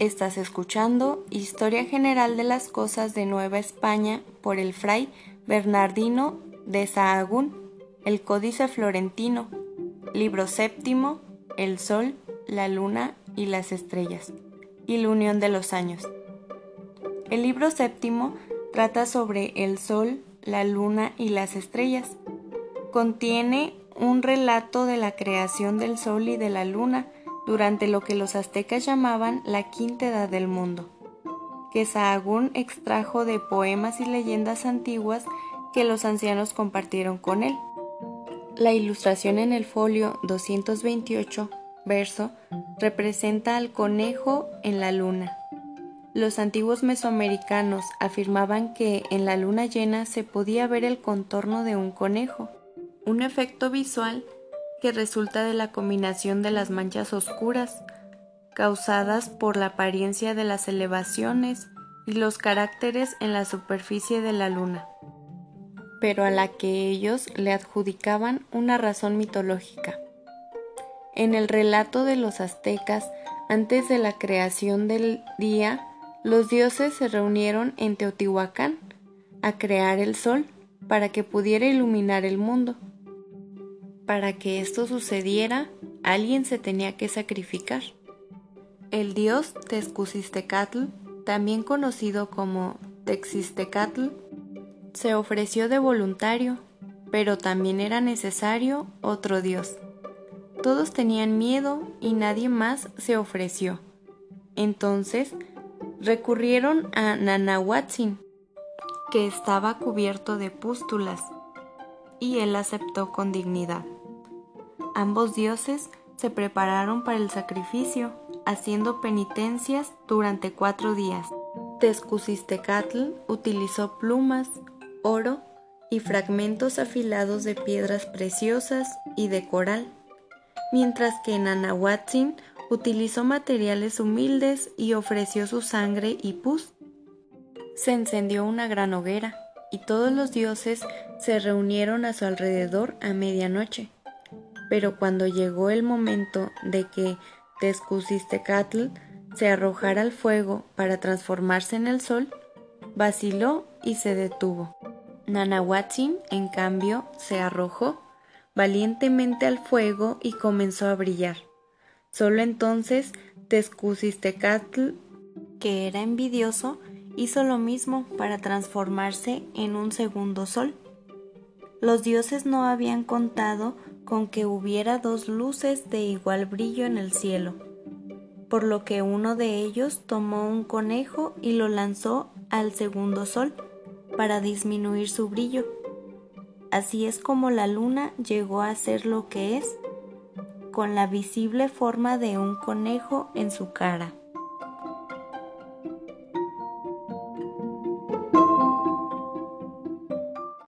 Estás escuchando Historia General de las Cosas de Nueva España por el fray Bernardino de Sahagún, el Códice Florentino, libro séptimo, El Sol, la Luna y las Estrellas, y la Unión de los Años. El libro séptimo trata sobre el Sol, la Luna y las Estrellas. Contiene un relato de la creación del Sol y de la Luna, durante lo que los aztecas llamaban la quinta edad del mundo, que Sahagún extrajo de poemas y leyendas antiguas que los ancianos compartieron con él. La ilustración en el folio 228, verso, representa al conejo en la luna. Los antiguos mesoamericanos afirmaban que en la luna llena se podía ver el contorno de un conejo, un efecto visual que resulta de la combinación de las manchas oscuras causadas por la apariencia de las elevaciones y los caracteres en la superficie de la luna, pero a la que ellos le adjudicaban una razón mitológica. En el relato de los aztecas, antes de la creación del día, los dioses se reunieron en Teotihuacán a crear el sol para que pudiera iluminar el mundo. Para que esto sucediera, alguien se tenía que sacrificar. El dios Tezcusistecatl, también conocido como Texistecatl, se ofreció de voluntario, pero también era necesario otro dios. Todos tenían miedo y nadie más se ofreció. Entonces recurrieron a Nanahuatzin, que estaba cubierto de pústulas, y él aceptó con dignidad. Ambos dioses se prepararon para el sacrificio, haciendo penitencias durante cuatro días. Tezcusistecatl utilizó plumas, oro y fragmentos afilados de piedras preciosas y de coral, mientras que Nanahuatzin utilizó materiales humildes y ofreció su sangre y pus. Se encendió una gran hoguera y todos los dioses se reunieron a su alrededor a medianoche. Pero cuando llegó el momento de que Tezcusistecatl se arrojara al fuego para transformarse en el sol, vaciló y se detuvo. Nanahuatzin, en cambio, se arrojó valientemente al fuego y comenzó a brillar. Solo entonces Tezcusistecatl, que era envidioso, hizo lo mismo para transformarse en un segundo sol. Los dioses no habían contado con que hubiera dos luces de igual brillo en el cielo, por lo que uno de ellos tomó un conejo y lo lanzó al segundo sol para disminuir su brillo. Así es como la luna llegó a ser lo que es, con la visible forma de un conejo en su cara.